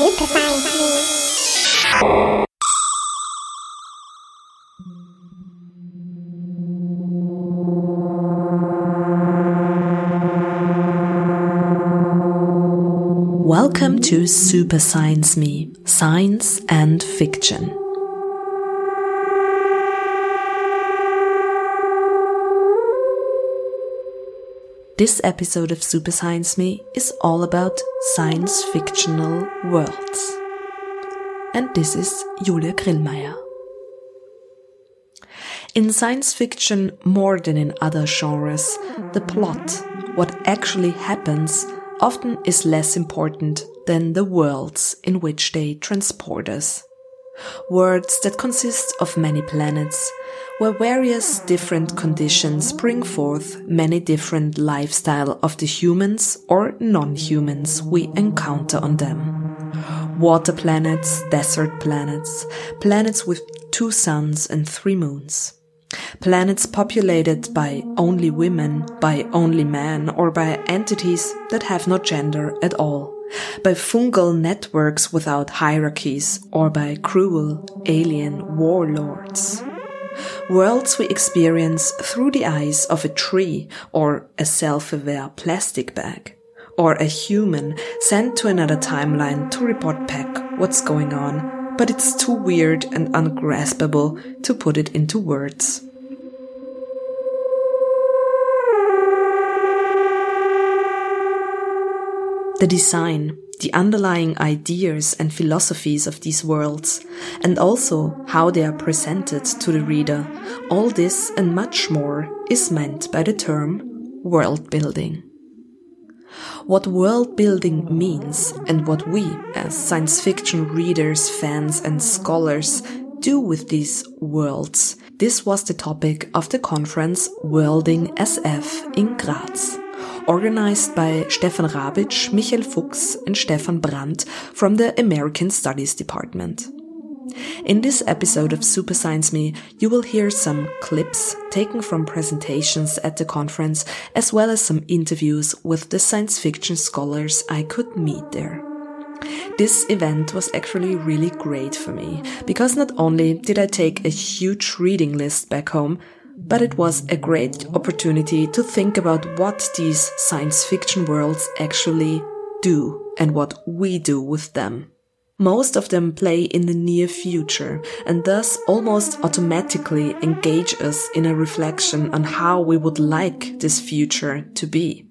Welcome to Super Science Me, Science and Fiction. This episode of Super Science Me is all about science fictional worlds. And this is Julia Grillmayr. In science fiction, more than in other genres, the plot, what actually happens, often is less important than the worlds in which they transport us. Worlds that consist of many planets, where various different conditions bring forth many different lifestyle of the humans or non-humans we encounter on them. Water planets, desert planets, planets with two suns and three moons. Planets populated by only women, by only men, or by entities that have no gender at all, by fungal networks without hierarchies, or by cruel alien warlords. Worlds we experience through the eyes of a tree or a self-aware plastic bag, or a human sent to another timeline to report back what's going on but it's too weird and ungraspable to put it into words. The design, the underlying ideas and philosophies of these worlds, and also how they are presented to the reader, all this and much more is meant by the term world building. What world building means and what we, as science fiction readers, fans, and scholars, do with these worlds, this was the topic of the conference Worlding SF in Graz organized by Stefan Rabitsch, Michael Fuchs, and Stefan Brandt from the American Studies Department. In this episode of Super Science Me, you will hear some clips taken from presentations at the conference, as well as some interviews with the science fiction scholars I could meet there. This event was actually really great for me, because not only did I take a huge reading list back home, but it was a great opportunity to think about what these science fiction worlds actually do and what we do with them. Most of them play in the near future and thus almost automatically engage us in a reflection on how we would like this future to be.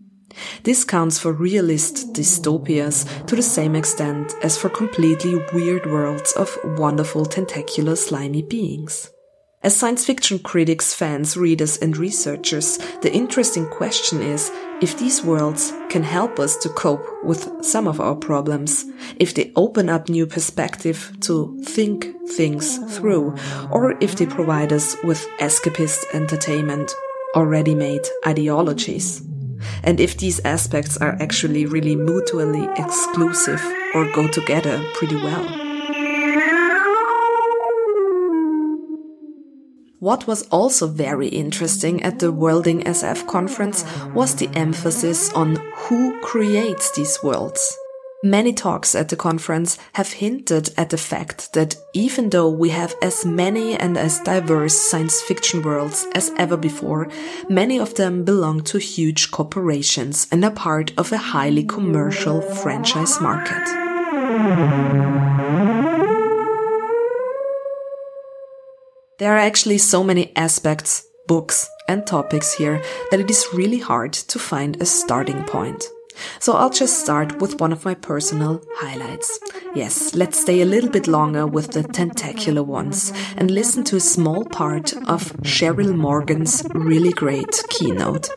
This counts for realist dystopias to the same extent as for completely weird worlds of wonderful tentacular slimy beings. As science fiction critics, fans, readers, and researchers, the interesting question is if these worlds can help us to cope with some of our problems, if they open up new perspective to think things through, or if they provide us with escapist entertainment or ready-made ideologies. And if these aspects are actually really mutually exclusive or go together pretty well. What was also very interesting at the Worlding SF conference was the emphasis on who creates these worlds. Many talks at the conference have hinted at the fact that even though we have as many and as diverse science fiction worlds as ever before, many of them belong to huge corporations and are part of a highly commercial franchise market. There are actually so many aspects, books, and topics here that it is really hard to find a starting point. So I'll just start with one of my personal highlights. Yes, let's stay a little bit longer with the tentacular ones and listen to a small part of Cheryl Morgan's really great keynote.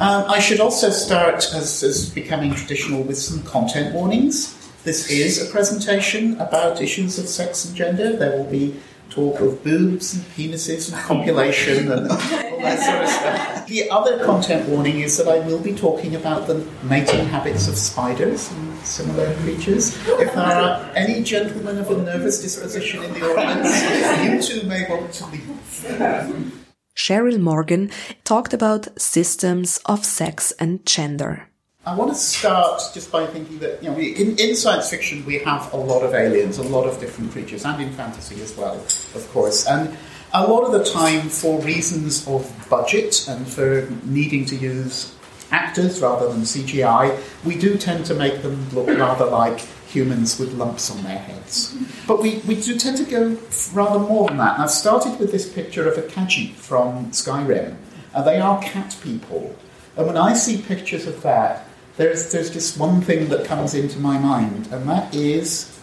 Um, I should also start, as is becoming traditional, with some content warnings. This is a presentation about issues of sex and gender. There will be talk of boobs and penises and copulation and all that sort of stuff. The other content warning is that I will be talking about the mating habits of spiders and similar creatures. If there are any gentlemen of a nervous disposition in the audience, you too may want to leave. Cheryl Morgan talked about systems of sex and gender. I want to start just by thinking that, you know, in, in science fiction we have a lot of aliens, a lot of different creatures, and in fantasy as well, of course. And a lot of the time, for reasons of budget and for needing to use actors rather than CGI, we do tend to make them look rather like humans with lumps on their heads. But we, we do tend to go rather more than that. I've started with this picture of a Khajiit from Skyrim. And they are cat people. And when I see pictures of that, there's, there's just one thing that comes into my mind, and that is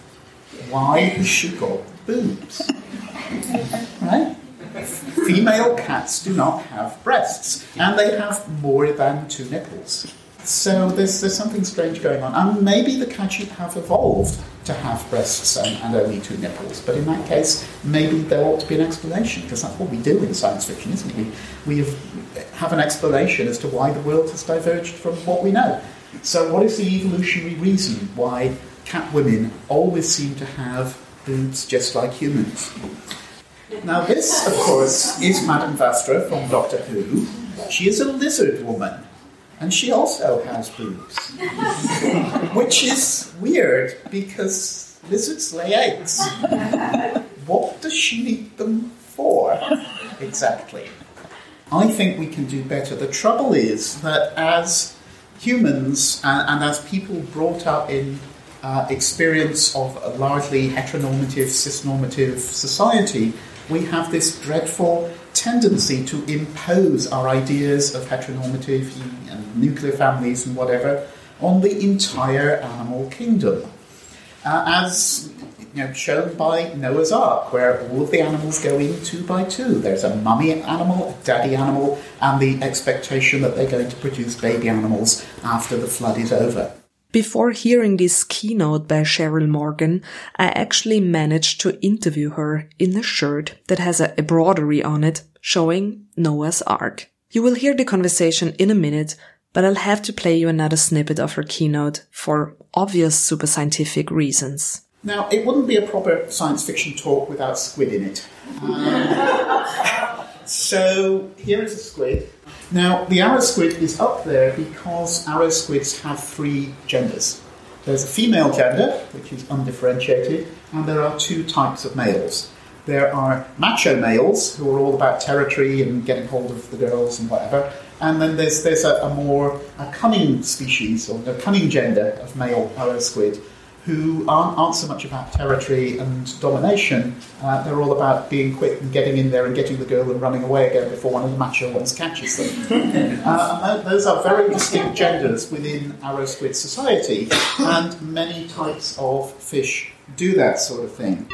why has she got boobs? right? Female cats do not have breasts, and they have more than two nipples. So there's, there's something strange going on. And maybe the Khajiit have evolved to have breasts and, and, only two nipples. But in that case, maybe there ought to be an explanation, because that's what we do in science fiction, isn't it? We, we have, have an explanation as to why the world has diverged from what we know. So, what is the evolutionary reason why cat women always seem to have boobs just like humans? Now, this, of course, is Madame Vastra from Doctor Who. She is a lizard woman, and she also has boobs. Which is weird because lizards lay eggs. What does she need them for exactly? I think we can do better. The trouble is that as humans and, and as people brought up in uh, experience of a largely heteronormative, cisnormative society, we have this dreadful tendency to impose our ideas of heteronormative and nuclear families and whatever on the entire animal kingdom. Uh, as you know, shown by Noah's Ark, where all of the animals go in two by two. There's a mummy animal, a daddy animal, and the expectation that they're going to produce baby animals after the flood is over. Before hearing this keynote by Cheryl Morgan, I actually managed to interview her in a shirt that has a embroidery on it showing Noah's Ark. You will hear the conversation in a minute, but I'll have to play you another snippet of her keynote for obvious super scientific reasons. Now, it wouldn't be a proper science fiction talk without squid in it. Um, so, here is a squid. Now, the arrow squid is up there because arrow squids have three genders. There's a female gender, which is undifferentiated, and there are two types of males. There are macho males who are all about territory and getting hold of the girls and whatever, and then there's there's a, a more a cunning species or a cunning gender of male arrow squid who aren't, aren't so much about territory and domination. Uh, they're all about being quick and getting in there and getting the girl and running away again before one of the macho ones catches them. uh, those are very distinct genders within arrow squid society, and many types of fish do that sort of thing.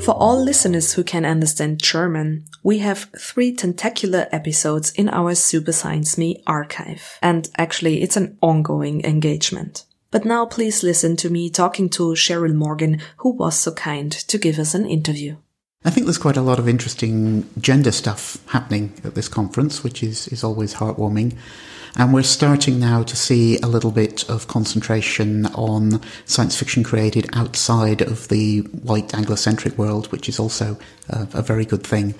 For all listeners who can understand German, we have three tentacular episodes in our Super Science Me archive. And actually, it's an ongoing engagement. But now please listen to me talking to Cheryl Morgan, who was so kind to give us an interview. I think there's quite a lot of interesting gender stuff happening at this conference, which is, is always heartwarming. And we're starting now to see a little bit of concentration on science fiction created outside of the white Anglocentric world, which is also a, a very good thing.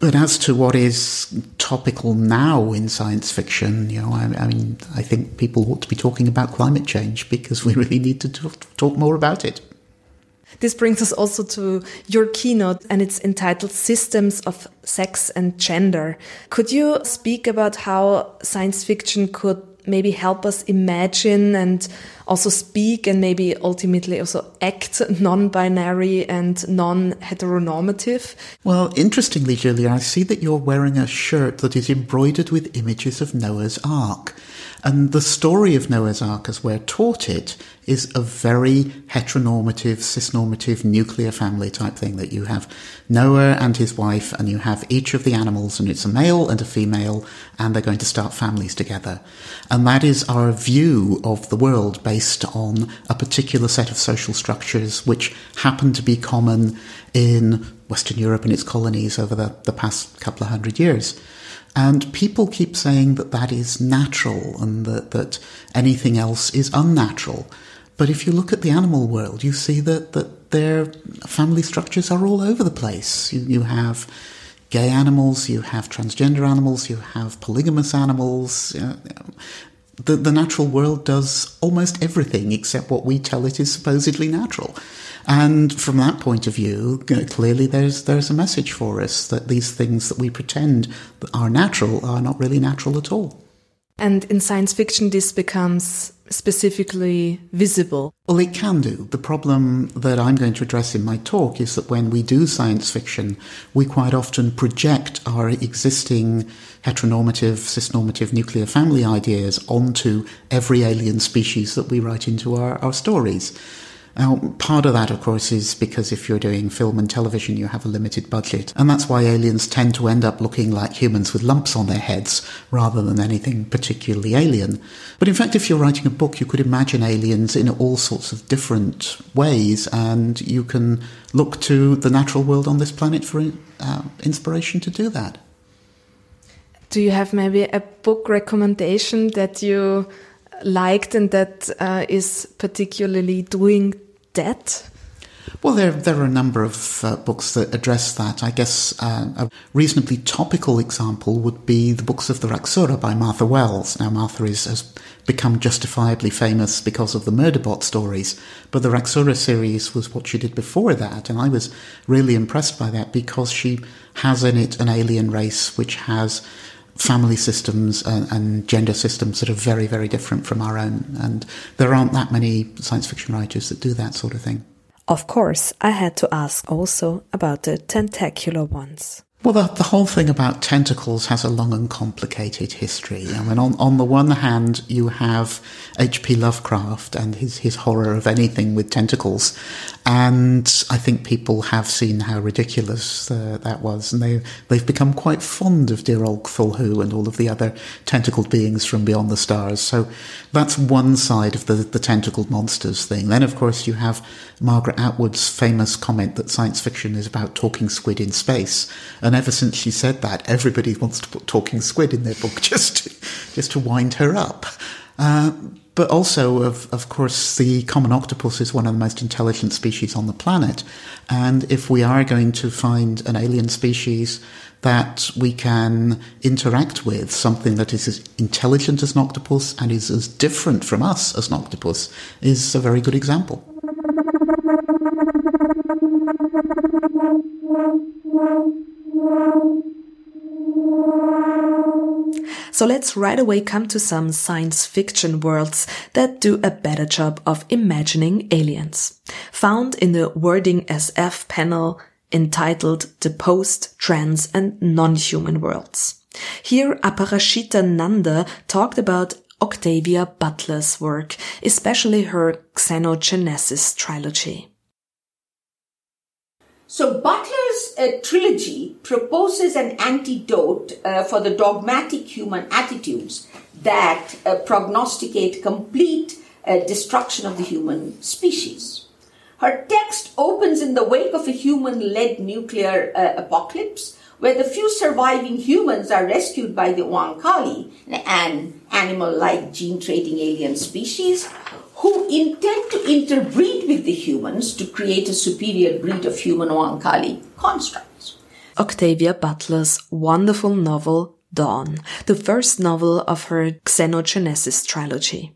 But as to what is topical now in science fiction, you know, I, I, mean, I think people ought to be talking about climate change because we really need to talk more about it. This brings us also to your keynote, and it's entitled Systems of Sex and Gender. Could you speak about how science fiction could maybe help us imagine and also speak and maybe ultimately also act non-binary and non-heteronormative. Well, interestingly, Julia, I see that you're wearing a shirt that is embroidered with images of Noah's Ark. And the story of Noah's Ark, as we're taught it, is a very heteronormative, cisnormative, nuclear family type thing that you have Noah and his wife, and you have each of the animals, and it's a male and a female, and they're going to start families together. And that is our view of the world based on a particular set of social structures which happen to be common in Western Europe and its colonies over the, the past couple of hundred years. And people keep saying that that is natural and that, that anything else is unnatural. But if you look at the animal world, you see that, that their family structures are all over the place. You, you have gay animals, you have transgender animals, you have polygamous animals. The, the natural world does almost everything except what we tell it is supposedly natural. And from that point of view, clearly there's there's a message for us that these things that we pretend are natural are not really natural at all. And in science fiction, this becomes specifically visible. Well, it can do. The problem that I'm going to address in my talk is that when we do science fiction, we quite often project our existing heteronormative, cisnormative nuclear family ideas onto every alien species that we write into our, our stories. Now, part of that, of course, is because if you're doing film and television, you have a limited budget. And that's why aliens tend to end up looking like humans with lumps on their heads rather than anything particularly alien. But in fact, if you're writing a book, you could imagine aliens in all sorts of different ways, and you can look to the natural world on this planet for uh, inspiration to do that. Do you have maybe a book recommendation that you liked and that uh, is particularly doing that? Well, there, there are a number of uh, books that address that. I guess uh, a reasonably topical example would be the books of the Raksura by Martha Wells. Now, Martha is, has become justifiably famous because of the Murderbot stories, but the Raksura series was what she did before that, and I was really impressed by that because she has in it an alien race which has family systems and, and, gender systems that are very, very different from our own. And there aren't that many science fiction writers that do that sort of thing. Of course, I had to ask also about the tentacular ones. Well, the, the, whole thing about tentacles has a long and complicated history. I mean, on, on the one hand, you have H.P. Lovecraft and his, his horror of anything with tentacles. And I think people have seen how ridiculous uh, that was. And they, they've become quite fond of dear old Cthulhu and all of the other tentacled beings from beyond the stars. So that's one side of the, the tentacled monsters thing. Then, of course, you have Margaret Atwood's famous comment that science fiction is about talking squid in space. And ever since she said that, everybody wants to put talking squid in their book just to, just to wind her up. Uh, but also, of, of course, the common octopus is one of the most intelligent species on the planet. And if we are going to find an alien species that we can interact with, something that is as intelligent as an octopus and is as different from us as an octopus, is a very good example. So let's right away come to some science fiction worlds that do a better job of imagining aliens. Found in the Worlding SF panel entitled The Post, Trans and Non-Human Worlds. Here Aparajita Nanda talked about Octavia Butler's work, especially her Xenogenesis trilogy. So Butler's uh, trilogy proposes an antidote uh, for the dogmatic human attitudes that uh, prognosticate complete uh, destruction of the human species. Her text opens in the wake of a human-led nuclear uh, apocalypse where the few surviving humans are rescued by the Oankali, an animal-like gene-trading alien species, who intend to interbreed with the humans to create a superior breed of human Oankali constructs. Octavia Butler's wonderful novel Dawn, the first novel of her Xenogenesis trilogy.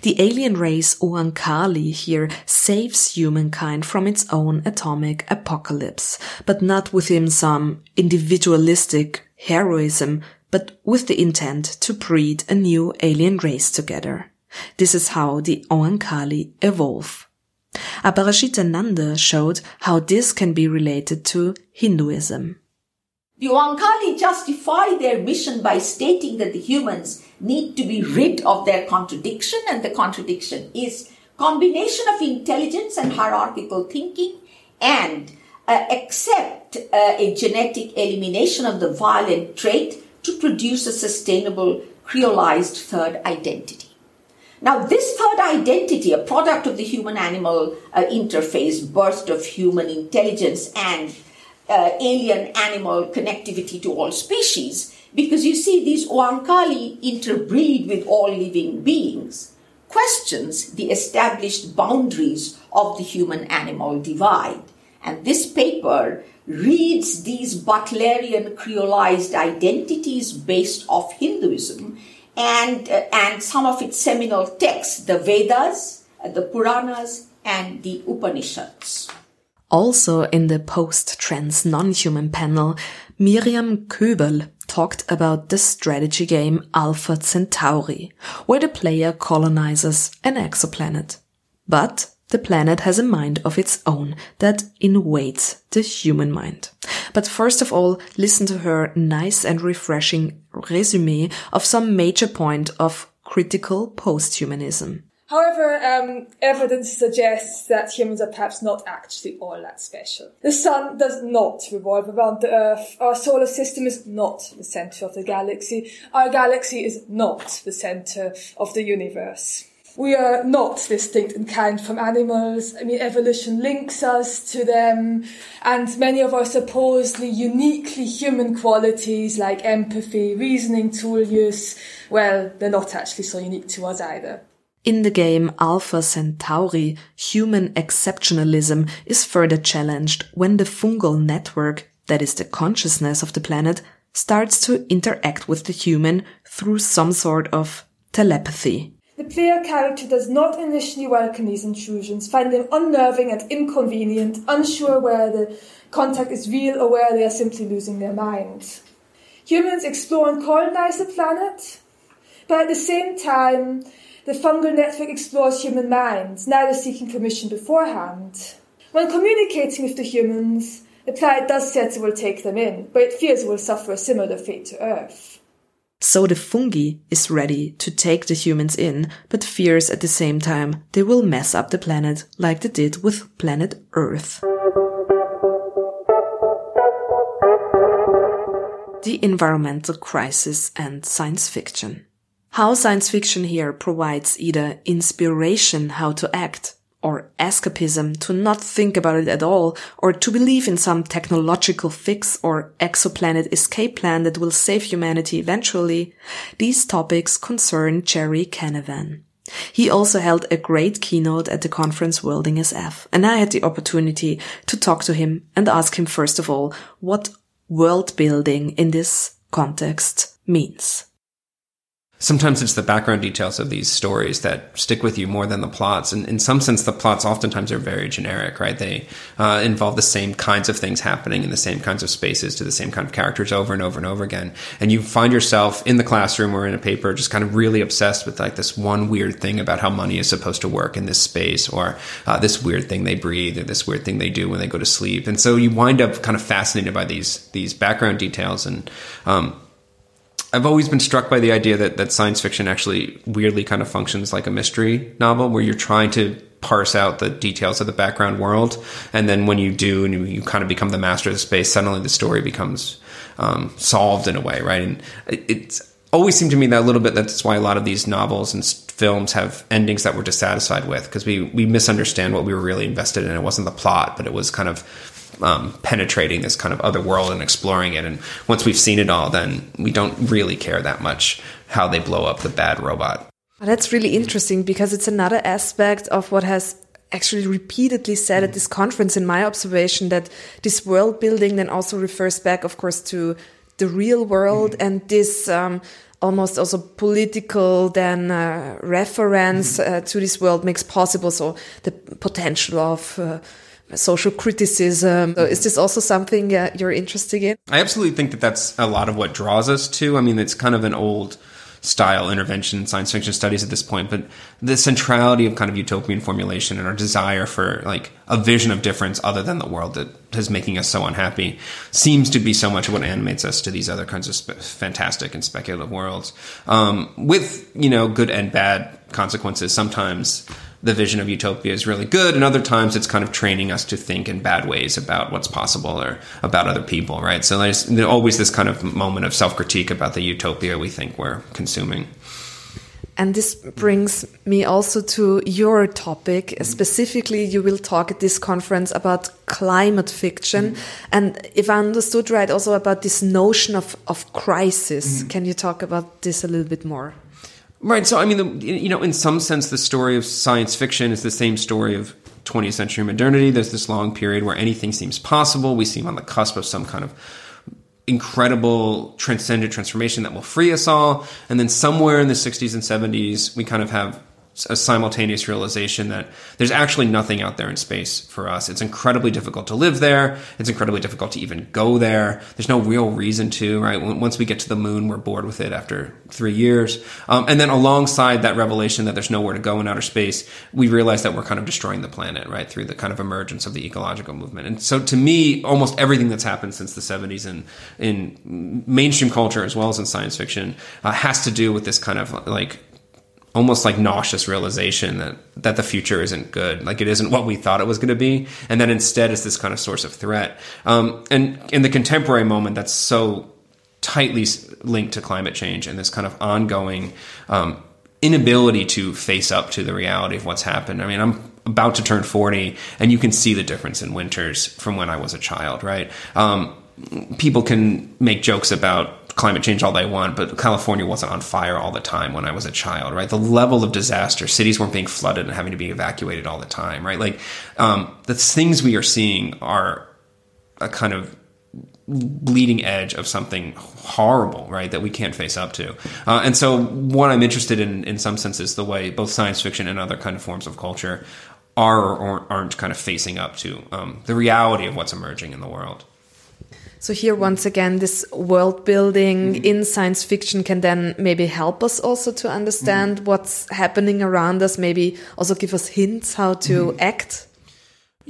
The alien race Oankali here saves humankind from its own atomic apocalypse, but not within some individualistic heroism, but with the intent to breed a new alien race together. This is how the Oankali evolve. Nanda showed how this can be related to Hinduism. The Oankali justify their mission by stating that the humans need to be rid of their contradiction, and the contradiction is combination of intelligence and hierarchical thinking and uh, accept uh, a genetic elimination of the violent trait to produce a sustainable creolized third identity. Now, this third identity, a product of the human animal uh, interface, burst of human intelligence and uh, alien animal connectivity to all species, because you see, these Oankali interbreed with all living beings, questions the established boundaries of the human animal divide. And this paper reads these Butlerian creolized identities based off Hinduism and, uh, and some of its seminal texts, the Vedas, the Puranas, and the Upanishads. Also in the post-trans non-human panel, Miriam Köberl talked about the strategy game Alpha Centauri, where the player colonizes an exoplanet. But the planet has a mind of its own that invades the human mind. But first of all, listen to her nice and refreshing resume of some major point of critical posthumanism. However, um, evidence suggests that humans are perhaps not actually all that special. The sun does not revolve around the Earth. Our solar system is not the center of the galaxy. Our galaxy is not the center of the universe. We are not distinct in kind from animals. I mean, evolution links us to them, and many of our supposedly uniquely human qualities like empathy, reasoning tool use, well, they're not actually so unique to us either. In the game Alpha Centauri, human exceptionalism is further challenged when the fungal network, that is the consciousness of the planet, starts to interact with the human through some sort of telepathy. The player character does not initially welcome these intrusions, find them unnerving and inconvenient, unsure where the contact is real or where they are simply losing their mind. Humans explore and colonize the planet, but at the same time, the fungal network explores human minds, neither seeking permission beforehand. When communicating with the humans, the planet does say it will take them in, but it fears it will suffer a similar fate to Earth. So the fungi is ready to take the humans in, but fears at the same time they will mess up the planet like they did with planet Earth. The environmental crisis and science fiction. How science fiction here provides either inspiration how to act or escapism to not think about it at all or to believe in some technological fix or exoplanet escape plan that will save humanity eventually, these topics concern Gerry Canavan. He also held a great keynote at the conference Worlding SF, and I had the opportunity to talk to him and ask him first of all what world building in this context means sometimes it's the background details of these stories that stick with you more than the plots. And in some sense, the plots oftentimes are very generic, right? They uh, involve the same kinds of things happening in the same kinds of spaces to the same kind of characters over and over and over again. And you find yourself in the classroom or in a paper just kind of really obsessed with like this one weird thing about how money is supposed to work in this space or uh, this weird thing they breathe or this weird thing they do when they go to sleep. And so you wind up kind of fascinated by these, these background details and, um, I've always been struck by the idea that, that science fiction actually weirdly kind of functions like a mystery novel where you're trying to parse out the details of the background world. And then when you do and you, you kind of become the master of the space, suddenly the story becomes um, solved in a way, right? And it, it's always seemed to me that a little bit that's why a lot of these novels and films have endings that we're dissatisfied with because we, we misunderstand what we were really invested in. It wasn't the plot, but it was kind of um, penetrating this kind of other world and exploring it. And once we've seen it all, then we don't really care that much how they blow up the bad robot. That's really interesting because it's another aspect of what has actually repeatedly said at this conference in my observation that this world building then also refers back, of course, to the real world mm. and this um, almost also political then uh, reference uh, to this world makes possible so the potential of uh, social criticism. So is this also something uh, you're interested in? I absolutely think that that's a lot of what draws us to. I mean, it's kind of an old style intervention in science fiction studies at this point, but the centrality of kind of utopian formulation and our desire for like a vision of difference other than the world that is making us so unhappy seems to be so much of what animates us to these other kinds of spe- fantastic and speculative worlds. Um, with, you know, good and bad consequences. Sometimes the vision of utopia is really good, and other times it's kind of training us to think in bad ways about what's possible or about other people, right? So there's, there's always this kind of moment of self critique about the utopia we think we're consuming. And this brings me also to your topic. Specifically, you will talk at this conference about climate fiction. Mm. And if I understood right, also about this notion of, of crisis. Mm. Can you talk about this a little bit more? Right. So, I mean, the, you know, in some sense, the story of science fiction is the same story of 20th century modernity. There's this long period where anything seems possible. We seem on the cusp of some kind of incredible transcendent transformation that will free us all. And then somewhere in the 60s and 70s, we kind of have a simultaneous realization that there's actually nothing out there in space for us. It's incredibly difficult to live there. It's incredibly difficult to even go there. There's no real reason to, right? Once we get to the moon, we're bored with it after three years. Um, and then alongside that revelation that there's nowhere to go in outer space, we realize that we're kind of destroying the planet, right? Through the kind of emergence of the ecological movement. And so to me, almost everything that's happened since the 70s in, in mainstream culture as well as in science fiction uh, has to do with this kind of like almost like nauseous realization that that the future isn't good. Like it isn't what we thought it was going to be. And that instead it's this kind of source of threat. Um, and in the contemporary moment that's so tightly linked to climate change and this kind of ongoing um, inability to face up to the reality of what's happened. I mean i'm about to turn 40 and you can see the difference in winters from when i was a child right? Um, people can make jokes about climate change all they want, but California wasn't on fire all the time when I was a child, right? The level of disaster, cities weren't being flooded and having to be evacuated all the time, right? Like, um, the things we are seeing are a kind of bleeding edge of something horrible, right? That we can't face up to. Uh, and so what I'm interested in, in some sense, is the way both science fiction and other kind of forms of culture are or aren't kind of facing up to um, the reality of what's emerging in the world. So here, once again, this world building mm in science fiction can then maybe help us also to understand mm what's happening around us. Maybe also give us hints how to mm act.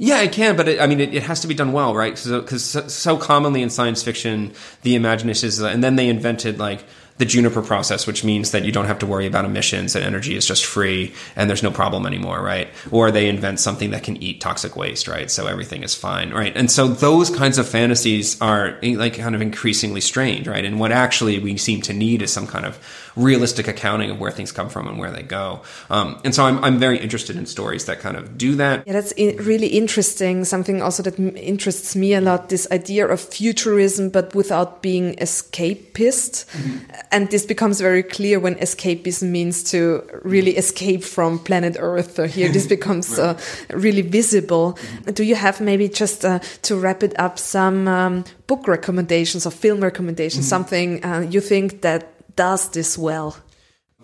Yeah, it can, but it, I mean, it, it, has to be done well, right? Because so, so, commonly in science fiction, the imagination is, and then they invented like the Juniper process, which means that you don't have to worry about emissions and energy is just free and there's no problem anymore, right? Or they invent something that can eat toxic waste, right? So everything is fine, right? And so those kinds of fantasies are like kind of increasingly strange, right? And what actually we seem to need is some kind of realistic accounting of where things come from and where they go. Um, and so I'm, I'm very interested in stories that kind of do that. Yeah, that's really interesting. Something also that interests me a lot this idea of futurism, but without being escapist. Mm -hmm. And this becomes very clear when escapism means to really escape from planet Earth. Here, this becomes right. uh, really visible. Mm -hmm. Do you have maybe just uh, to wrap it up some um, book recommendations or film recommendations, mm -hmm. something uh, you think that does this well.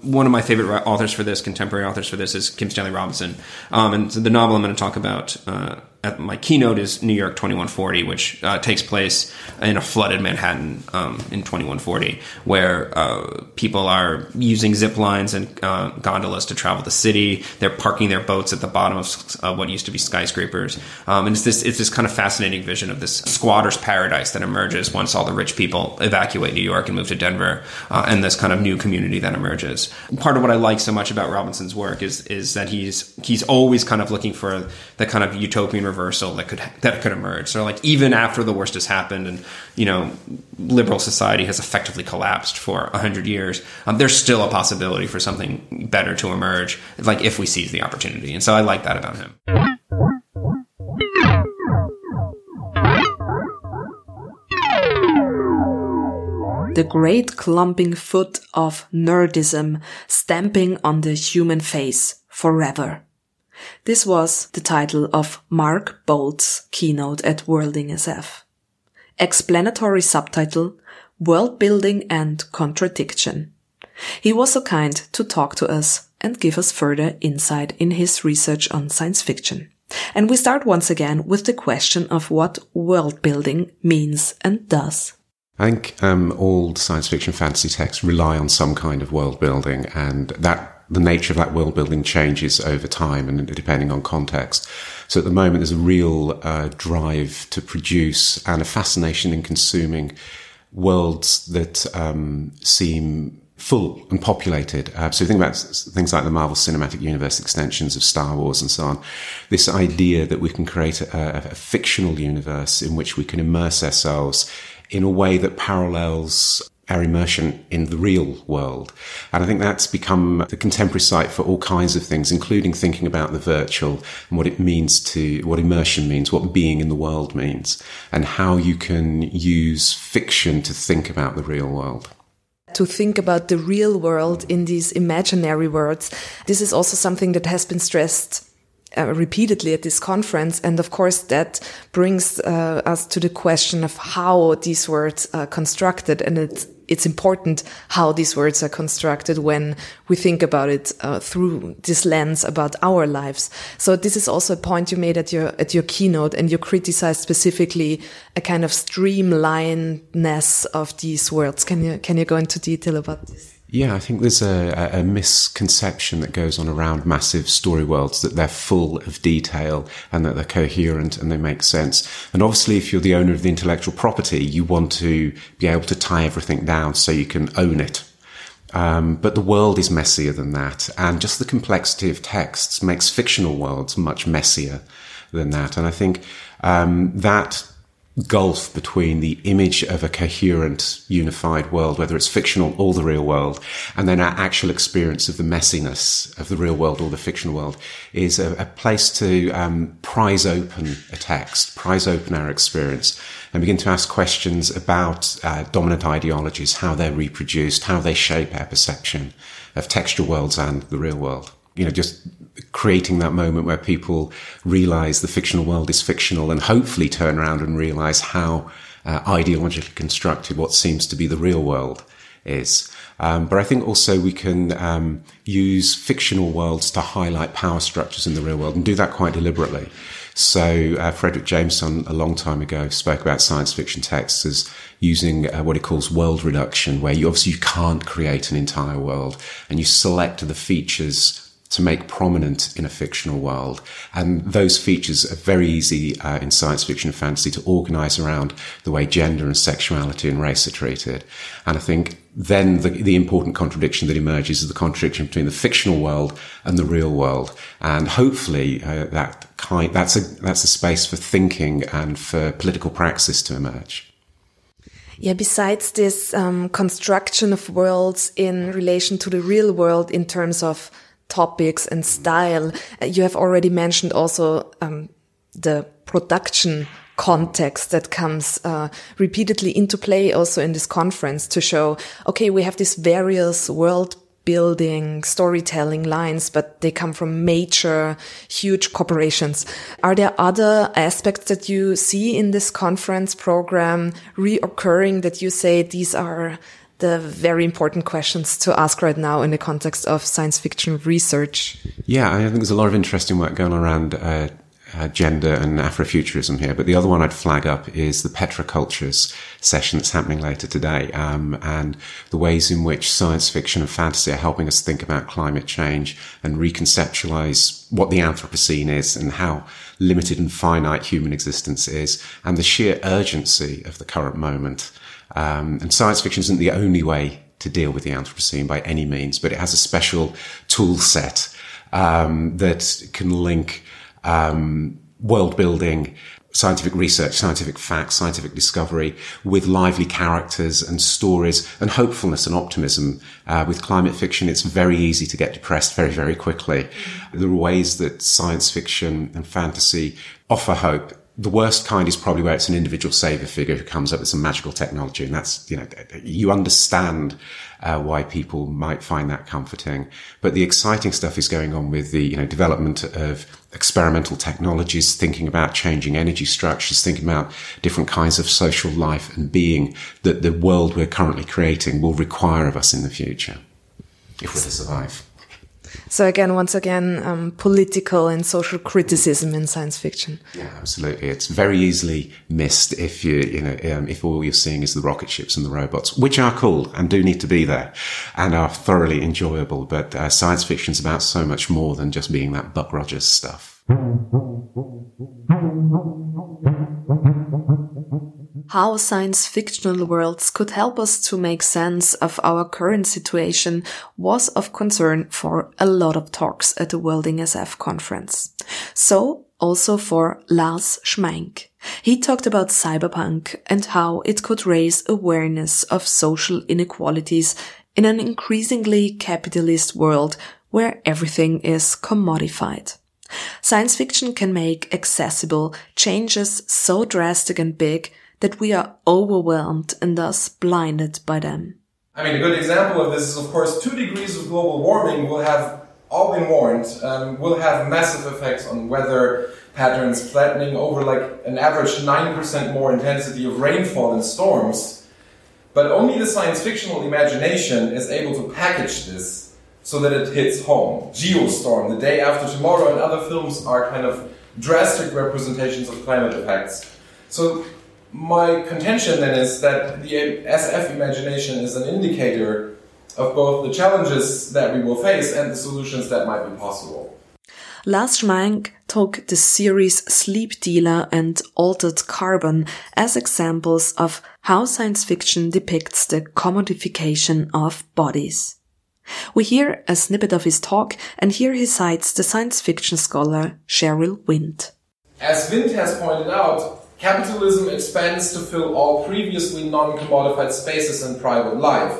One of my favorite authors for this, contemporary authors for this, is Kim Stanley Robinson. Um, and the novel I'm going to talk about uh, my keynote is New York 2140, which uh, takes place in a flooded Manhattan um, in 2140, where uh, people are using zip lines and uh, gondolas to travel the city. They're parking their boats at the bottom of uh, what used to be skyscrapers, um, and it's this it's this kind of fascinating vision of this squatter's paradise that emerges once all the rich people evacuate New York and move to Denver, uh, and this kind of new community that emerges. Part of what I like so much about Robinson's work is is that he's he's always kind of looking for the kind of utopian reversal that could that could emerge. So like even after the worst has happened and you know liberal society has effectively collapsed for hundred years, um, there's still a possibility for something better to emerge. Like if we seize the opportunity, and so I like that about him. the great clumping foot of nerdism stamping on the human face forever. This was the title of Mark Bould's keynote at Worlding SF. Explanatory subtitle World Building and Contradiction. He was so kind to talk to us and give us further insight in his research on science fiction. And we start once again with the question of what world building means and does. I think um, all science fiction fantasy texts rely on some kind of world building, and that the nature of that world building changes over time and depending on context. So at the moment, there's a real uh, drive to produce and a fascination in consuming worlds that um, seem full and populated. Uh, so think about things like the Marvel Cinematic Universe extensions of Star Wars and so on. This idea that we can create a, a fictional universe in which we can immerse ourselves in a way that parallels our immersion in the real world. And I think that's become the contemporary site for all kinds of things, including thinking about the virtual and what it means to, what immersion means, what being in the world means, and how you can use fiction to think about the real world to think about the real world in these imaginary worlds. This is also something that has been stressed uh, repeatedly at this conference. And of course, that brings uh, us to the question of how these words are constructed. And it's, it's important how these words are constructed when we think about it uh, through this lens about our lives. So this is also a point you made at your at your keynote, and you criticized specifically a kind of streamlinedness of these words. Can you can you go into detail about this? Yeah, I think there's a, a, misconception that goes on around massive story worlds that they're full of detail and that they're coherent and they make sense. And obviously, if you're the owner of the intellectual property, you want to be able to tie everything down so you can own it. Um, but the world is messier than that. And just the complexity of texts makes fictional worlds much messier than that. And I think um, that gulf between the image of a coherent, unified world, whether it's fictional or the real world, and then our actual experience of the messiness of the real world or the fictional world is a, a place to um, prise open a text, prize open our experience, and begin to ask questions about uh, dominant ideologies, how they're reproduced, how they shape our perception of textual worlds and the real world. You know, just creating that moment where people realize the fictional world is fictional and hopefully turn around and realize how uh, ideologically constructed what seems to be the real world is. Um, but I think also we can um, use fictional worlds to highlight power structures in the real world and do that quite deliberately. So uh, Fredric Jameson, a long time ago, spoke about science fiction texts as using uh, what he calls world reduction, where you obviously you can't create an entire world, and you select the features to make prominent in a fictional world. And those features are very easy uh, in science fiction and fantasy to organize around the way gender and sexuality and race are treated. And I think then the, the important contradiction that emerges is the contradiction between the fictional world and the real world. And hopefully uh, that kind, that's a, that's a space for thinking and for political praxis to emerge. Yeah, besides this um, construction of worlds in relation to the real world in terms of topics and style. Uh, you have already mentioned also um, the production context that comes uh, repeatedly into play also in this conference to show, okay, we have these various world building storytelling lines, but they come from major, huge corporations. Are there other aspects that you see in this conference program reoccurring that you say these are the very important questions to ask right now in the context of science fiction research. Yeah, I think there's a lot of interesting work going on around uh, uh, gender and Afrofuturism here. But the other one I'd flag up is the Petrocultures session that's happening later today, um, and the ways in which science fiction and fantasy are helping us think about climate change and reconceptualize what the Anthropocene is and how limited and finite human existence is, and the sheer urgency of the current moment. Um, and science fiction isn't the only way to deal with the Anthropocene by any means, but it has a special tool set um, that can link um, world building, scientific research, scientific facts, scientific discovery with lively characters and stories and hopefulness and optimism. Uh, with climate fiction, it's very easy to get depressed very, very quickly. There are ways that science fiction and fantasy offer hope the worst kind is probably where it's an individual savior figure who comes up with some magical technology. And that's, you know, you understand uh, why people might find that comforting. But the exciting stuff is going on with the, you know, development of experimental technologies, thinking about changing energy structures, thinking about different kinds of social life and being that the world we're currently creating will require of us in the future if we're to survive. So again, once again, um, political and social criticism in science fiction. Yeah, absolutely. It's very easily missed if you, you know, um, if all you're seeing is the rocket ships and the robots, which are cool and do need to be there and are thoroughly enjoyable. But uh, science fiction is about so much more than just being that Buck Rogers stuff. How science fictional worlds could help us to make sense of our current situation was of concern for a lot of talks at the Worlding SF conference. So also for Lars Schmeink. He talked about cyberpunk and how it could raise awareness of social inequalities in an increasingly capitalist world where everything is commodified. Science fiction can make accessible changes so drastic and big that we are overwhelmed and thus blinded by them. I mean, a good example of this is, of course, two degrees of global warming will have all been warned, um, will have massive effects on weather patterns, flattening over like an average 9% more intensity of rainfall and storms. But only the science fictional imagination is able to package this so that it hits home. Geostorm, The Day After Tomorrow, and other films are kind of drastic representations of climate effects. So my contention then is that the SF imagination is an indicator of both the challenges that we will face and the solutions that might be possible. Lars Schmeink took the series Sleep Dealer and Altered Carbon as examples of how science fiction depicts the commodification of bodies. We hear a snippet of his talk and here he cites the science fiction scholar Sherryl Vint. As Vint has pointed out, capitalism expands to fill all previously non-commodified spaces in private life.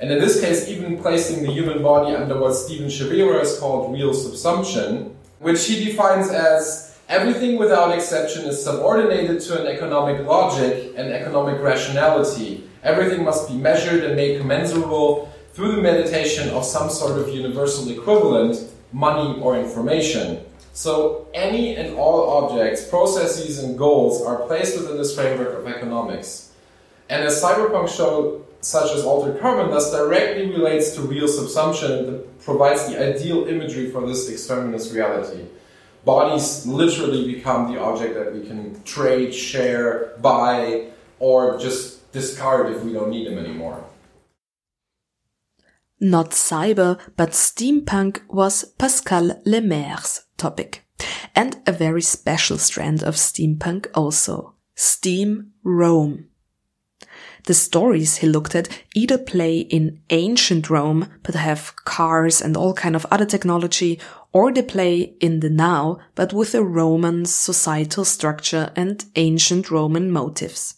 And in this case, even placing the human body under what Steven Shaviro has called real subsumption, which he defines as everything without exception is subordinated to an economic logic and economic rationality. Everything must be measured and made commensurable through the meditation of some sort of universal equivalent, money or information. So any and all objects, processes, and goals are placed within this framework of economics. And as cyberpunk show, such as altered carbon, thus directly relates to real subsumption and provides the ideal imagery for this exterminist reality. Bodies literally become the object that we can trade, share, buy, or just discard if we don't need them anymore. Not cyber, but steampunk was Pascal Lemaire's topic. And a very special strand of steampunk also. Steam Rome. The stories he looked at either play in ancient Rome, but have cars and all kind of other technology, or they play in the now, but with a Roman societal structure and ancient Roman motives.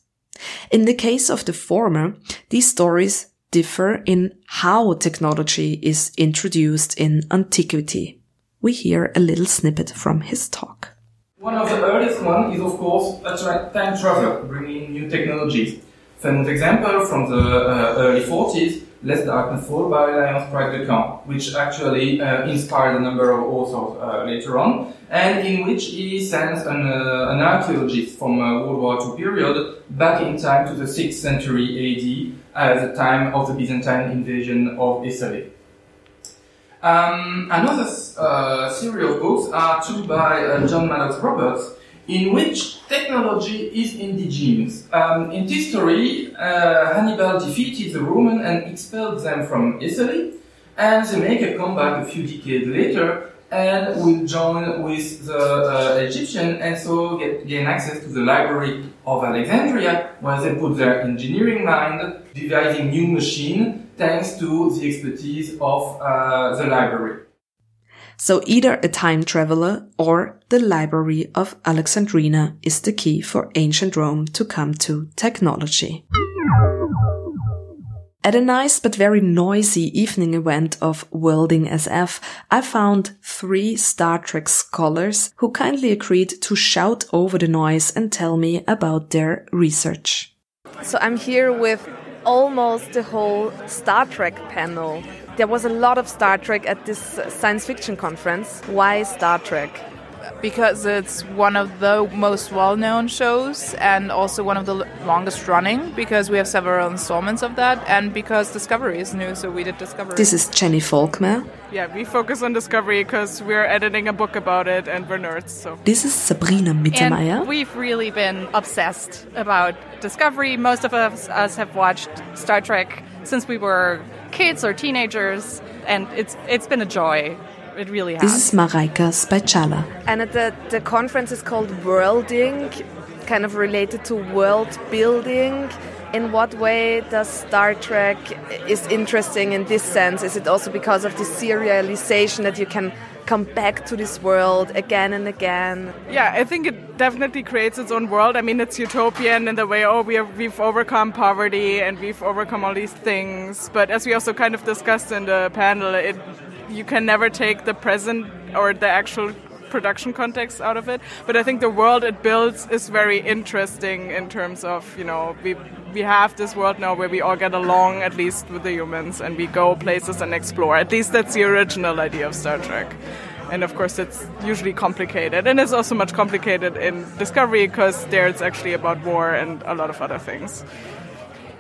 In the case of the former, these stories differ in how technology is introduced in antiquity. We hear a little snippet from his talk. One of the earliest ones is, of course, a time traveler bringing new technologies. Famous example from the uh, early 40s, Lest Darkness Fall by L. Sprague de Camp, which actually uh, inspired a number of authors uh, later on, and in which he sends an, uh, an archaeologist from World War II period back in time to the 6th century AD, at the time of the Byzantine invasion of Italy. Um, another uh, series of books are two by uh, John Maddox Roberts, in which technology is indigenous. Um, in this story, uh, Hannibal defeated the Roman and expelled them from Italy, and they make a comeback a few decades later and will join with the uh, Egyptian and so get, gain access to the library of Alexandria, where they put their engineering mind, devising new machine thanks to the expertise of uh, the library. So either a time traveler or the library of Alexandrina is the key for ancient Rome to come to technology. At a nice but very noisy evening event of Worlding SF, I found three Star Trek scholars who kindly agreed to shout over the noise and tell me about their research. So I'm here with almost the whole Star Trek panel. There was a lot of Star Trek at this science fiction conference. Why Star Trek? Because it's one of the most well known shows and also one of the longest running because we have several installments of that and because Discovery is new, so we did Discovery. This is Jenny Faulkner. Yeah, we focus on Discovery because we're editing a book about it and we're nerds. So This is Sabrina Mittermeier. And we've really been obsessed about Discovery. Most of us, us have watched Star Trek since we were kids or teenagers, and it's it's been a joy. It really has. This is Mareike Spychala. And the, the conference is called Worlding, kind of related to world building. In what way does Star Trek is interesting in this sense? Is it also because of the serialization that you can come back to this world again and again? Yeah, I think it definitely creates its own world. I mean, it's utopian in the way, oh, we have, we've overcome poverty and we've overcome all these things. But as we also kind of discussed in the panel, it you can never take the present or the actual production context out of it. But I think the world it builds is very interesting in terms of, you know, we we have this world now where we all get along at least with the humans and we go places and explore. At least that's the original idea of Star Trek. And of course, it's usually complicated. And it's also much complicated in Discovery because there it's actually about war and a lot of other things.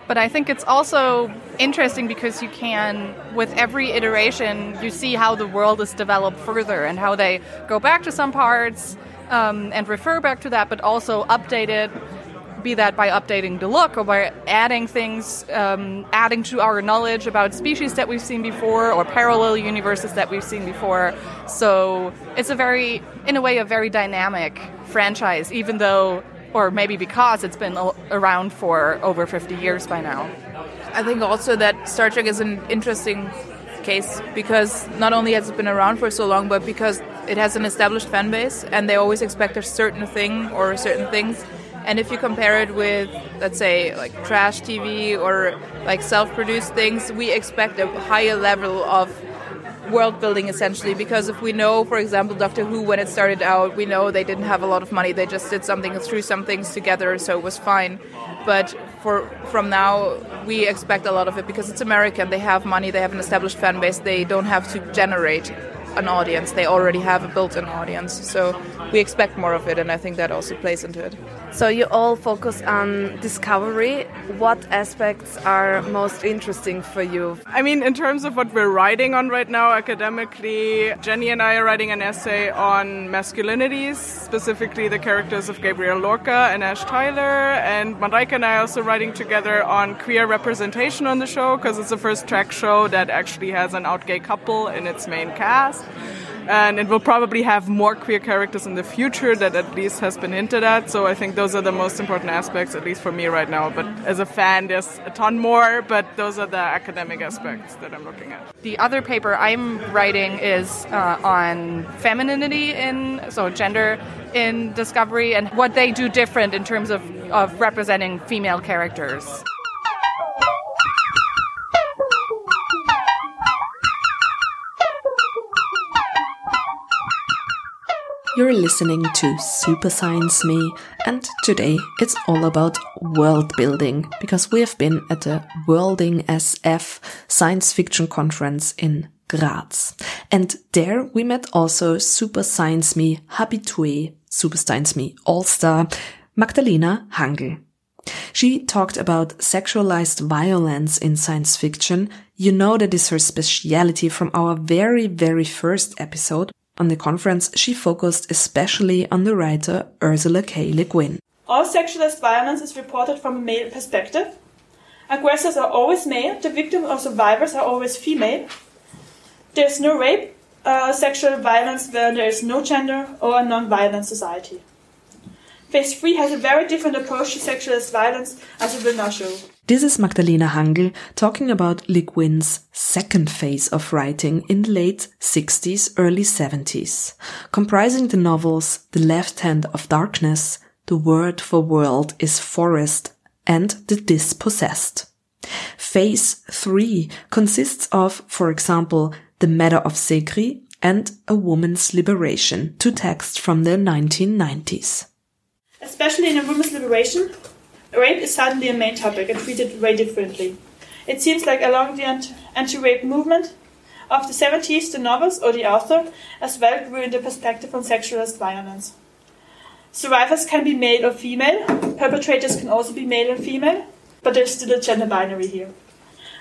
But I think it's also interesting because you can, with every iteration, you see how the world is developed further and how they go back to some parts um, and refer back to that, but also update it be that by updating the look or by adding things, um, adding to our knowledge about species that we've seen before or parallel universes that we've seen before. So it's a very, in a way, a very dynamic franchise, even though, or maybe because it's been around for over 50 years by now. I think also that Star Trek is an interesting case because not only has it been around for so long, but because it has an established fan base and they always expect a certain thing or certain things and if you compare it with, let's say, like trash TV or like self produced things, we expect a higher level of world building essentially because if we know for example doctor who when it started out we know they didn't have a lot of money. They just did something threw some things together so it was fine. But for from now we expect a lot of it because it's american. They have money. They have an established fan base. They don't have to generate an audience. They already have a built-in audience, so we expect more of it, and I think that also plays into it. So you all focus on discovery. What aspects are most interesting for you? I mean, in terms of what we're writing on right now academically, Jenny and I are writing an essay on masculinities, specifically the characters of Gabriel Lorca and Ash Tyler, and Mareike and I are also writing together on queer representation on the show because it's the first Trek show that actually has an out gay couple in its main cast and it will probably have more queer characters in the future that at least has been hinted at. So i think those are the most important aspects at least for me right now. But as a fan there's a ton more but those are the academic aspects that i'm looking at. The other paper i'm writing is uh, on femininity in so gender in discovery and what they do different in terms of, of representing female characters You're listening to Super Science Me, and today it's all about world building because we have been at the Worlding SF science fiction conference in Graz. And there we met also Super Science Me habitué, Super Science Me All-Star, Magdalena Hangel. She talked about sexualized violence in science fiction. You know that is her speciality from our very, very first episode on the conference, she focused especially on the writer Ursula K. Le Guin. All sexualized violence is reported from a male perspective. Aggressors are always male, the victims or survivors are always female. There is no rape uh, sexual violence where there is no gender or a non-violent society. Phase 3 has a very different approach to sexualized violence as it will now show. This is Magdalena Hangel talking about Le Guin's second phase of writing in the late 60s, early 70s, comprising the novels The Left Hand of Darkness, The Word for World is Forest, and The Dispossessed. Phase 3 consists of, for example, The Matter of Seggri and A Woman's Liberation, two texts from the 1990s. Especially in A Woman's Liberation, Rape is suddenly a main topic and treated very differently. It seems like along the anti rape movement of the 70s, the novels or the author as well grew in the perspective on sexualized violence. Survivors can be male or female, perpetrators can also be male and female, but there's still a gender binary here.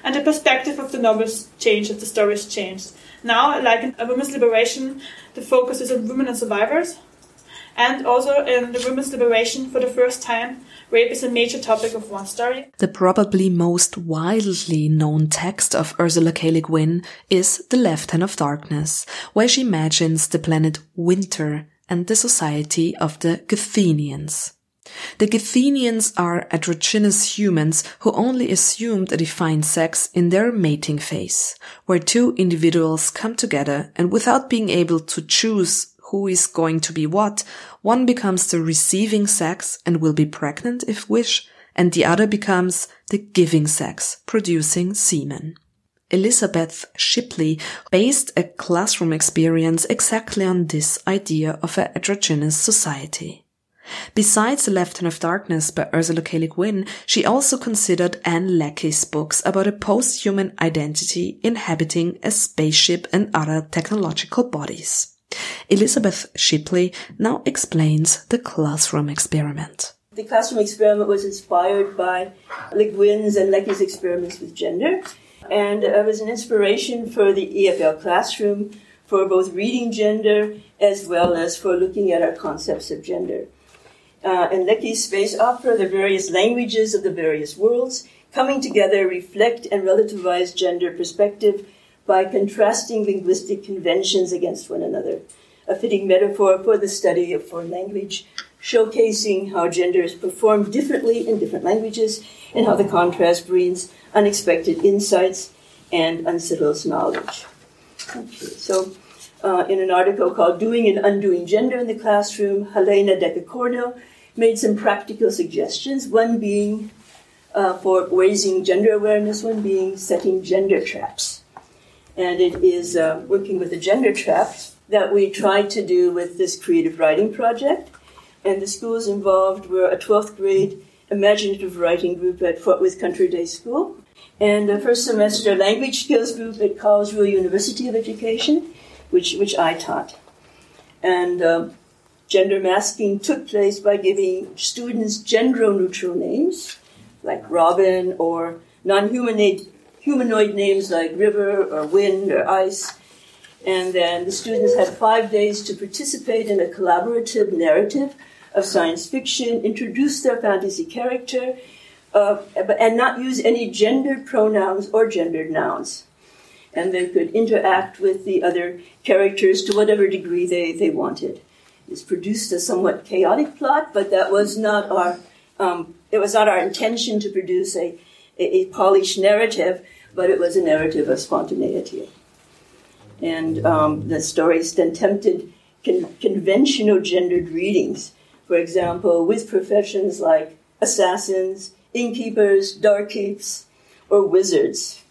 And the perspective of the novels changed the stories changed. Now, like in A Woman's Liberation, the focus is on women and survivors, and also in the women's liberation, for the first time, rape is a major topic of one story. The probably most widely known text of Ursula K. Le Guin is The Left Hand of Darkness, where she imagines the planet Winter and the society of the Gethenians. The Gethenians are androgynous humans who only assumed a defined sex in their mating phase, where two individuals come together and without being able to choose who is going to be what, one becomes the receiving sex and will be pregnant if wish, and the other becomes the giving sex, producing semen. Elizabeth Shipley based a classroom experience exactly on this idea of a heterogeneous society. Besides The Left Hand of Darkness by Ursula K. Le Guin, she also considered Ann Leckie's books about a post-human identity inhabiting a spaceship and other technological bodies. Elizabeth Shipley now explains the classroom experiment. The classroom experiment was inspired by Le Guin's and Leckie's experiments with gender, and it was an inspiration for the EFL classroom for both reading gender as well as for looking at our concepts of gender. Uh, in Leckie's space opera, the various languages of the various worlds coming together reflect and relativize gender perspective by contrasting linguistic conventions against one another. A fitting metaphor for the study of foreign language showcasing how gender is performed differently in different languages and how the contrast brings unexpected insights and unsettles knowledge. Okay, so uh, in an article called Doing and Undoing Gender in the Classroom, Helena Decke-Cornill made some practical suggestions, one being uh, for raising gender awareness, one being setting gender traps. And it is uh, working with the gender traps that we tried to do with this creative writing project and the schools involved were a 12th grade imaginative writing group at Fort Worth Country Day School, and a first semester language skills group at Collegeville University of Education, which, which I taught. And uh, gender masking took place by giving students gender neutral names, like Robin, or non humanoid names like river or wind or ice. And then the students had five days to participate in a collaborative narrative of science fiction, introduce their fantasy character, uh, and not use any gendered pronouns or gendered nouns. And they could interact with the other characters to whatever degree they, they wanted. This produced a somewhat chaotic plot, but that was not our um, it was not our intention to produce a, a, polished narrative, but it was a narrative of spontaneity. And um, the stories then tempted con- conventional gendered readings for example, with professions like assassins, innkeepers, darkkeepers, or wizards.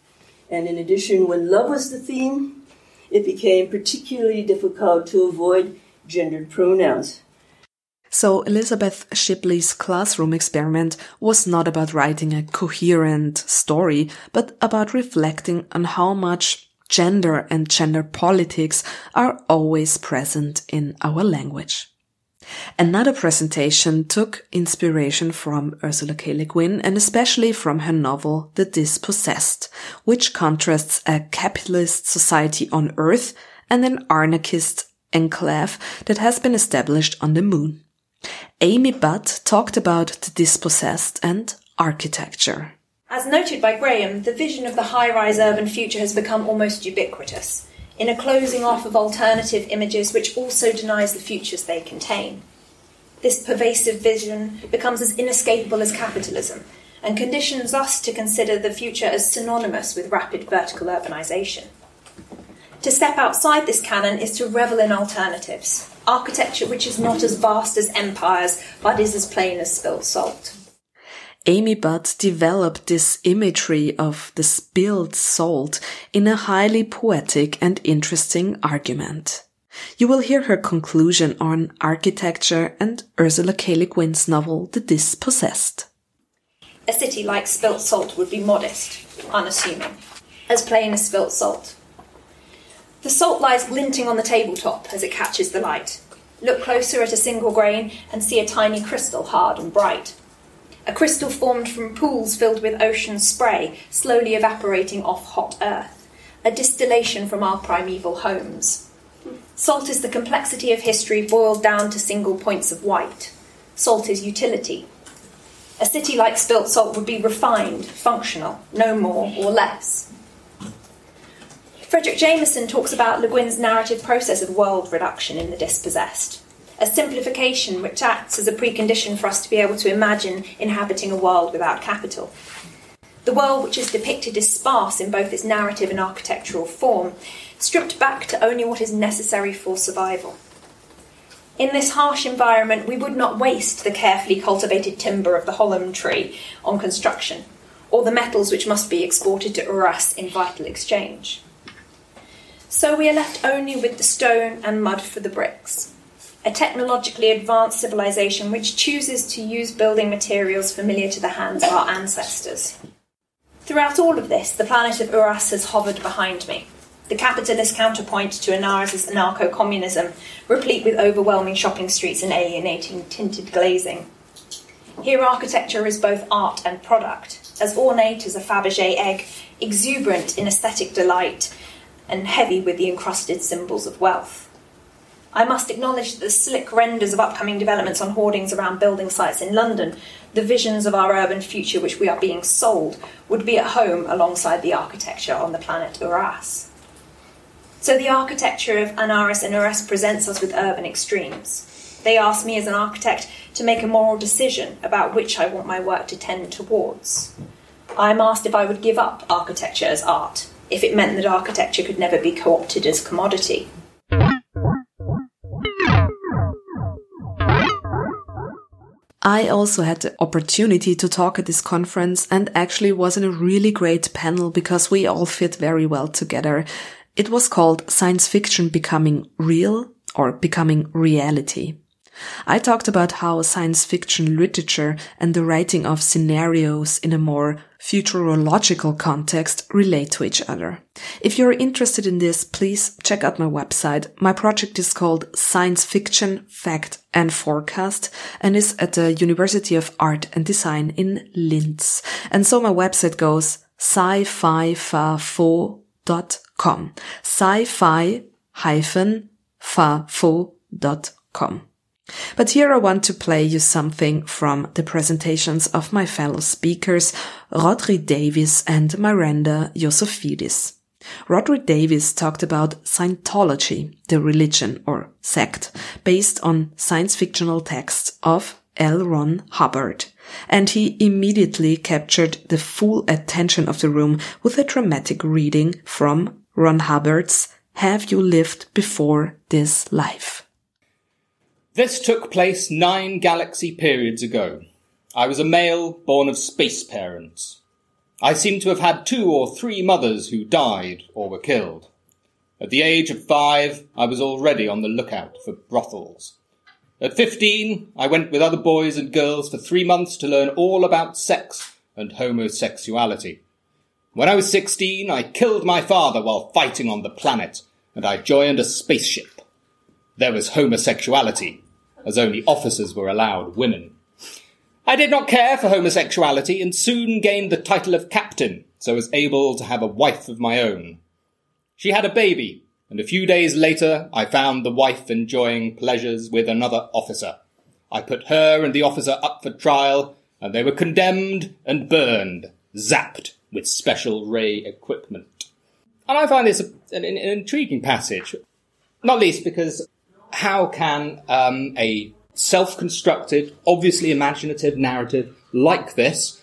And in addition, when love was the theme, it became particularly difficult to avoid gendered pronouns. So Elizabeth Shipley's classroom experiment was not about writing a coherent story, but about reflecting on how much gender and gender politics are always present in our language. Another presentation took inspiration from Ursula K. Le Guin and especially from her novel The Dispossessed, which contrasts a capitalist society on Earth and an anarchist enclave that has been established on the moon. Amy Butt talked about The Dispossessed and architecture. As noted by Graham, the vision of the high rise urban future has become almost ubiquitous in a closing off of alternative images which also denies the futures they contain. This pervasive vision becomes as inescapable as capitalism and conditions us to consider the future as synonymous with rapid vertical urbanisation. To step outside this canon is to revel in alternatives, architecture which is not as vast as empires but is as plain as spilled salt. Amy Butt developed this imagery of the spilled salt in a highly poetic and interesting argument. You will hear her conclusion on architecture and Ursula K. Le Guin's novel The Dispossessed. A city like spilt salt would be modest, unassuming, as plain as spilt salt. The salt lies glinting on the tabletop as it catches the light. Look closer at a single grain and see a tiny crystal hard and bright a crystal formed from pools filled with ocean spray, slowly evaporating off hot earth, a distillation from our primeval homes. Salt is the complexity of history boiled down to single points of white. Salt is utility. A city like spilt salt would be refined, functional, no more or less. Fredric Jameson talks about Le Guin's narrative process of world reduction in The Dispossessed a simplification which acts as a precondition for us to be able to imagine inhabiting a world without capital. The world, which is depicted, is sparse in both its narrative and architectural form, stripped back to only what is necessary for survival. In this harsh environment, we would not waste the carefully cultivated timber of the holum tree on construction, or the metals which must be exported to Urras in vital exchange. So we are left only with the stone and mud for the bricks. A technologically advanced civilization which chooses to use building materials familiar to the hands of our ancestors. Throughout all of this, the planet of Urras has hovered behind me, the capitalist counterpoint to Anarres' anarcho communism, replete with overwhelming shopping streets and alienating tinted glazing. Here, architecture is both art and product, as ornate as a Fabergé egg, exuberant in aesthetic delight, and heavy with the encrusted symbols of wealth. I must acknowledge that the slick renders of upcoming developments on hoardings around building sites in London, the visions of our urban future which we are being sold, would be at home alongside the architecture on the planet Urras. So the architecture of Anarres and Urras presents us with urban extremes. They ask me as an architect to make a moral decision about which I want my work to tend towards. I'm asked if I would give up architecture as art, if it meant that architecture could never be co opted as commodity. I also had the opportunity to talk at this conference and actually was in a really great panel because we all fit very well together. It was called Science Fiction Becoming Real or Becoming Reality. I talked about how science fiction literature and the writing of scenarios in a more futurological context relate to each other. If you're interested in this, please check out my website. My project is called Science Fiction, Fact and Forecast and is at the University of Art and Design in Linz. And so my website goes sci-fi-fa-fo.com. Sci-fi-fa-fo.com. But here I want to play you something from the presentations of my fellow speakers, Rhodri Davies and Miranda Iossifidis. Rhodri Davies talked about Scientology, the religion or sect, based on science fictional texts of L. Ron Hubbard. And he immediately captured the full attention of the room with a dramatic reading from Ron Hubbard's Have You Lived Before This Life? This took place nine galaxy periods ago. I was a male born of space parents. I seem to have had two or three mothers who died or were killed. At the age of five, I was already on the lookout for brothels. At fifteen, I went with other boys and girls for three months to learn all about sex and homosexuality. When I was sixteen, I killed my father while fighting on the planet, and I joined a spaceship there was homosexuality, as only officers were allowed women. I did not care for homosexuality and soon gained the title of captain, so was able to have a wife of my own. She had a baby, and a few days later I found the wife enjoying pleasures with another officer. I put her and the officer up for trial, and they were condemned and burned, zapped with special ray equipment. And I find this an, an intriguing passage, not least because how can um, a self-constructed, obviously imaginative narrative like this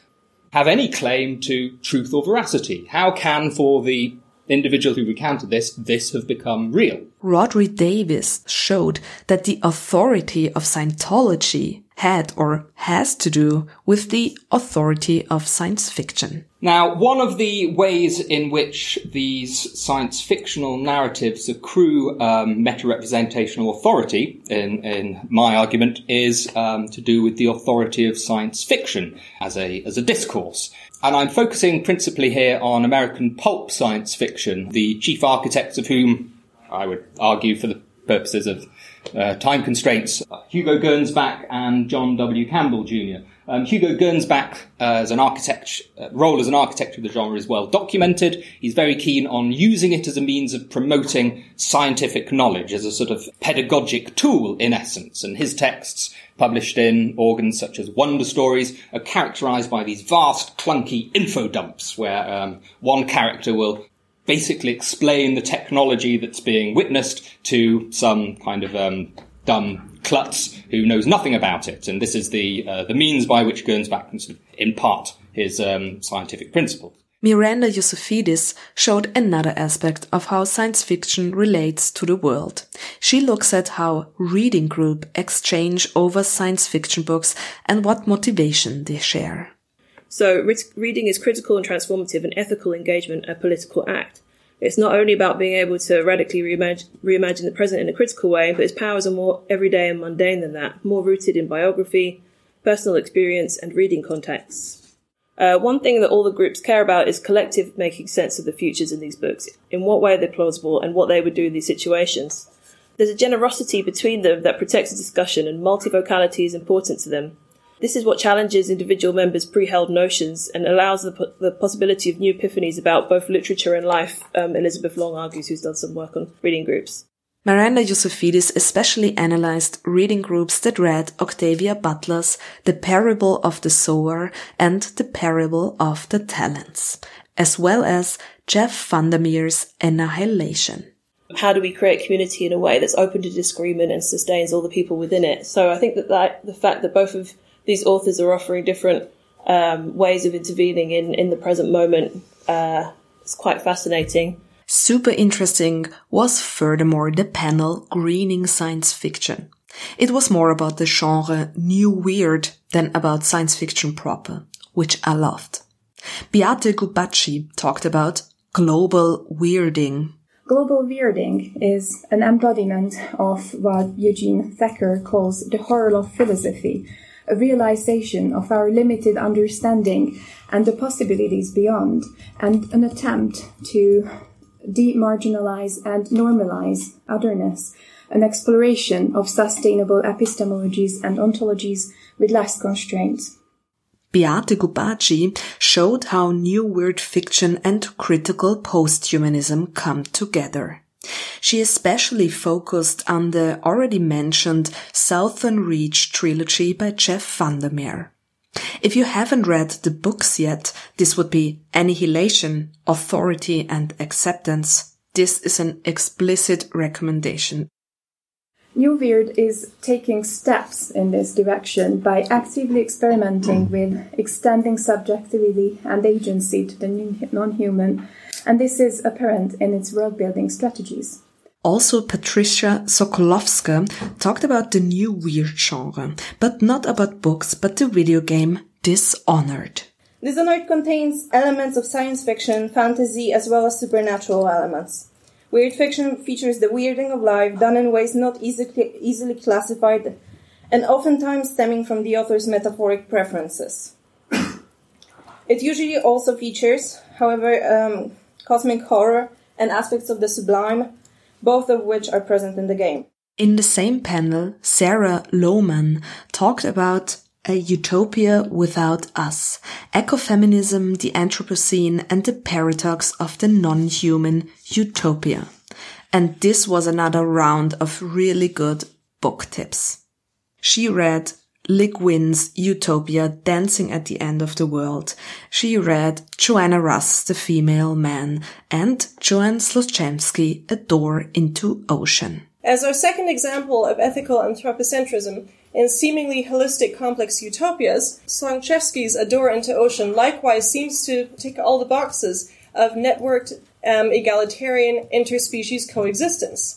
have any claim to truth or veracity? How can, for the individual who recounted this, this have become real? Rhodri Davies showed that the authority of Scientology had or has to do with the authority of science fiction. Now, one of the ways in which these science fictional narratives accrue um, meta-representational authority, in, in my argument, is um, to do with the authority of science fiction as a as a discourse. And I'm focusing principally here on American pulp science fiction, the chief architects of whom I would argue, for the purposes of uh, time constraints, Hugo Gernsback and John W. Campbell Jr. Um, Hugo Gernsback, uh, as an architect, uh, role as an architect of the genre is well documented. He's very keen on using it as a means of promoting scientific knowledge, as a sort of pedagogic tool, in essence. And his texts, published in organs such as Wonder Stories, are characterized by these vast, clunky info dumps, where um, one character will basically explain the technology that's being witnessed to some kind of um, dumb klutz who knows nothing about it. And this is the uh, the means by which Gernsback can sort of impart his um, scientific principles. Miranda Iossifidis showed another aspect of how science fiction relates to the world. She looks at how reading group exchange over science fiction books and what motivation they share. So reading is critical and transformative and ethical engagement a political act. It's not only about being able to radically reimagine, reimagine the present in a critical way, but its powers are more everyday and mundane than that, more rooted in biography, personal experience, and reading contexts. Uh, one thing that all the groups care about is collective making sense of the futures in these books, in what way they're plausible, and what they would do in these situations. There's a generosity between them that protects the discussion, and multivocality is important to them. This is what challenges individual members' pre-held notions and allows the, the possibility of new epiphanies about both literature and life, um, Elizabeth Long argues, who's done some work on reading groups. Miranda Iossifidis especially analyzed reading groups that read Octavia Butler's The Parable of the Sower and The Parable of the Talents, as well as Jeff Vandermeer's Annihilation how do we create community in a way that's open to disagreement and sustains all the people within it? So I think that, that the fact that both of these authors are offering different um, ways of intervening in, in the present moment uh, is quite fascinating. Super interesting was furthermore the panel Greening Science Fiction. It was more about the genre New Weird than about science fiction proper, which I loved. Beata Gubacsi talked about global weirding. Global weirding is an embodiment of what Eugene Thacker calls the horror of philosophy, a realization of our limited understanding and the possibilities beyond, and an attempt to demarginalize and normalize otherness, an exploration of sustainable epistemologies and ontologies with less constraints. Beata Gubacsi showed how new weird fiction and critical posthumanism come together. She especially focused on the already mentioned Southern Reach trilogy by Jeff Vandermeer. If you haven't read the books yet, this would be Annihilation, Authority and Acceptance. This is an explicit recommendation. New Weird is taking steps in this direction by actively experimenting with extending subjectivity and agency to the non human and this is apparent in its world building strategies. Also, Patricia Sokolowska talked about the new weird genre, but not about books, but the video game Dishonored. Dishonored contains elements of science fiction, fantasy, as well as supernatural elements. Weird fiction features the weirding of life done in ways not easily, easily classified and oftentimes stemming from the author's metaphoric preferences. it usually also features, however, um, cosmic horror, and aspects of the sublime, both of which are present in the game. In the same panel, Sarah Lohman talked about a utopia without us, ecofeminism, the Anthropocene, and the paradox of the non-human utopia. And this was another round of really good book tips. She read Le Guin's Utopia Dancing at the End of the World. She read Joanna Russ, The Female Man, and Joanne Slonczewski, A Door into Ocean. As our second example of ethical anthropocentrism in seemingly holistic complex utopias, Slonczewski's A Door into Ocean likewise seems to tick all the boxes of networked um, egalitarian interspecies coexistence.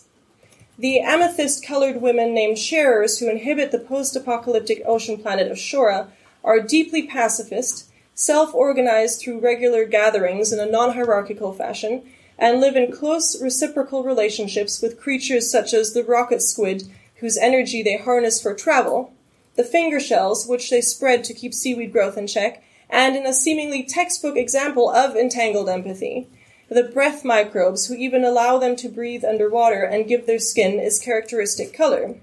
The amethyst colored women named sharers who inhabit the post apocalyptic ocean planet of Shora are deeply pacifist, self organized through regular gatherings in a non hierarchical fashion, and live in close reciprocal relationships with creatures such as the rocket squid, whose energy they harness for travel, the finger shells, which they spread to keep seaweed growth in check, and in a seemingly textbook example of entangled empathy, the breath microbes who even allow them to breathe underwater and give their skin its characteristic color.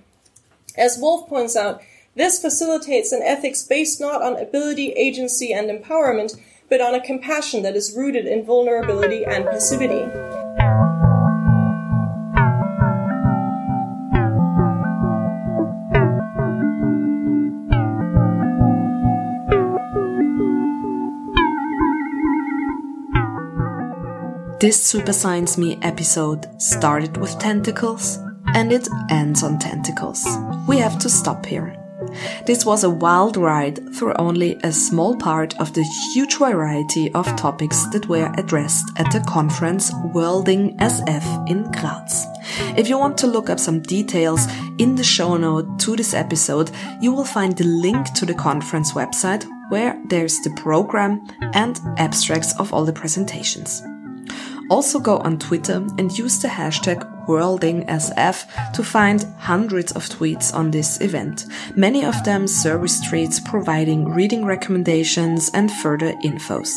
As Wolf points out, this facilitates an ethics based not on ability, agency, and empowerment, but on a compassion that is rooted in vulnerability and passivity. This Super Science Me episode started with tentacles and it ends on tentacles. We have to stop here. This was a wild ride through only a small part of the huge variety of topics that were addressed at the conference Worlding SF in Graz. If you want to look up some details in the show note to this episode, you will find the link to the conference website where there's the program and abstracts of all the presentations. Also go on Twitter and use the hashtag WorldingSF to find hundreds of tweets on this event, many of them service tweets providing reading recommendations and further infos.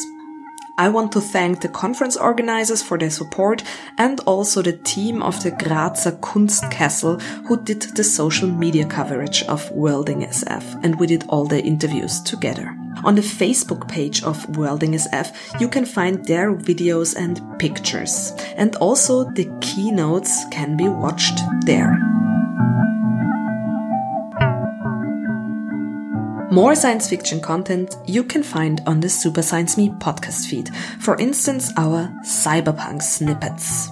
I want to thank the conference organizers for their support and also the team of the Grazer Kunstkessel who did the social media coverage of Worlding SF and we did all the interviews together. On the Facebook page of Worlding SF, you can find their videos and pictures. And also the keynotes can be watched there. More science fiction content you can find on the Super Science Me podcast feed. For instance, our cyberpunk snippets.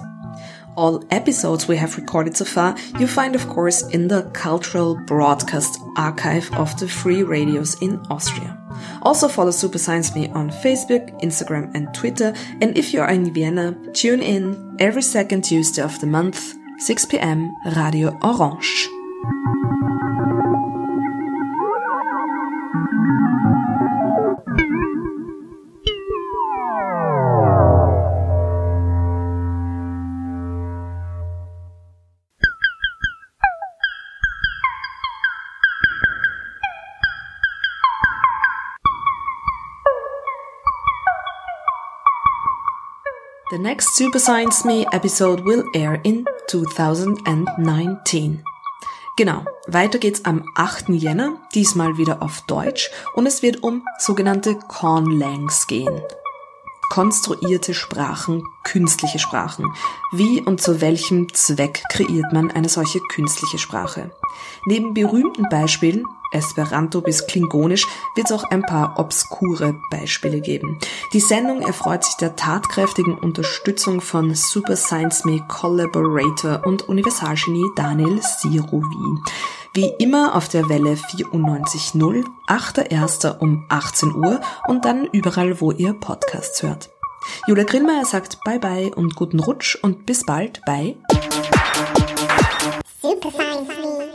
All episodes we have recorded so far you find of course in the cultural broadcast archive of the free radios in Austria. Also follow Super Science Me on Facebook, Instagram and Twitter and if you are in Vienna, tune in every second Tuesday of the month, 6 pm, Radio Orange. The next Super Science Me episode will air in 2019. Genau, weiter geht's am 8. Jänner, diesmal wieder auf Deutsch und es wird um sogenannte Conlangs gehen. Konstruierte Sprachen, künstliche Sprachen. Wie und zu welchem Zweck kreiert man eine solche künstliche Sprache? Neben berühmten Beispielen Esperanto bis Klingonisch wird es auch ein paar obskure Beispiele geben. Die Sendung erfreut sich der tatkräftigen Unterstützung von Super Science Me Collaborator und Universalgenie Daniel Sirovi. Wie immer auf der Welle 94.0, 8.1. um 18 Uhr und dann überall, wo ihr Podcasts hört. Julia Grillmeier sagt Bye Bye und guten Rutsch und bis bald bei Super Science Me.